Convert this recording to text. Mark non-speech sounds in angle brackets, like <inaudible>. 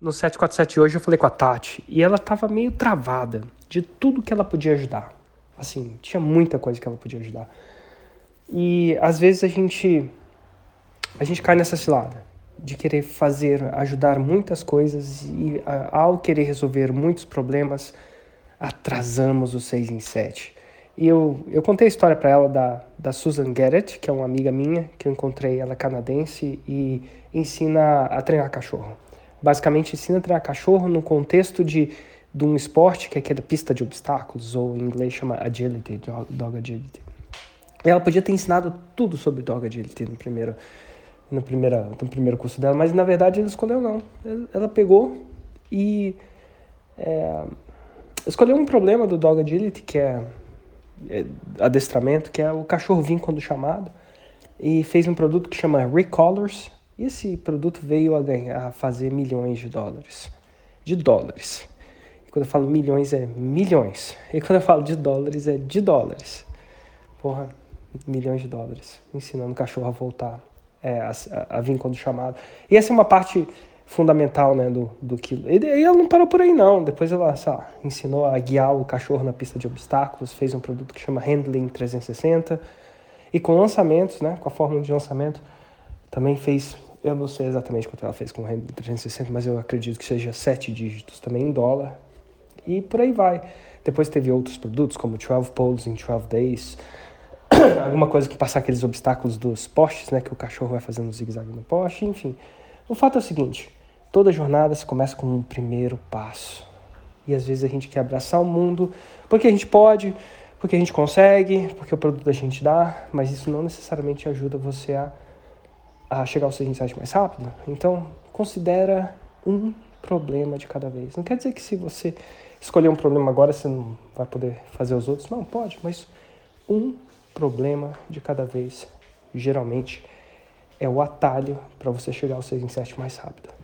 no 747 hoje eu falei com a Tati e ela tava meio travada de tudo que ela podia ajudar. Assim, tinha muita coisa que ela podia ajudar. E às vezes a gente a gente cai nessa cilada de querer fazer, ajudar muitas coisas e ao querer resolver muitos problemas, atrasamos o 6 em 7. E eu, eu contei a história para ela da, da Susan Garrett, que é uma amiga minha, que eu encontrei, ela é canadense e ensina a treinar cachorro. Basicamente ensina a treinar cachorro no contexto de, de um esporte que é aquela pista de obstáculos, ou em inglês chama agility, dog, agility. Ela podia ter ensinado tudo sobre dog agility no primeiro, no, primeira, no primeiro curso dela, mas na verdade ela escolheu não. Ela pegou e é, escolheu um problema do dog agility, que é, é adestramento, que é o cachorro vir quando chamado, e fez um produto que chama Recolors, e esse produto veio a ganhar, a fazer milhões de dólares. De dólares. E quando eu falo milhões, é milhões. E quando eu falo de dólares, é de dólares. Porra, milhões de dólares. Ensinando o cachorro a voltar, é, a, a, vir quando chamado. E essa é uma parte fundamental, né, do, do que... E, e ela não parou por aí, não. Depois ela, lá, ensinou a guiar o cachorro na pista de obstáculos, fez um produto que chama Handling 360. E com lançamentos, né, com a fórmula de lançamento, também fez eu não sei exatamente quanto ela fez com o Renda 360, mas eu acredito que seja sete dígitos também em dólar. E por aí vai. Depois teve outros produtos, como 12 Poles in 12 Days. <coughs> Alguma coisa que passar aqueles obstáculos dos postes, né? Que o cachorro vai fazendo um zigue-zague no poste, enfim. O fato é o seguinte: toda jornada se começa com um primeiro passo. E às vezes a gente quer abraçar o mundo porque a gente pode, porque a gente consegue, porque o produto a gente dá, mas isso não necessariamente ajuda você a a chegar ao seu insight mais rápido. Então, considera um problema de cada vez. Não quer dizer que se você escolher um problema agora você não vai poder fazer os outros. Não, pode, mas um problema de cada vez, geralmente, é o atalho para você chegar ao seu insight mais rápido.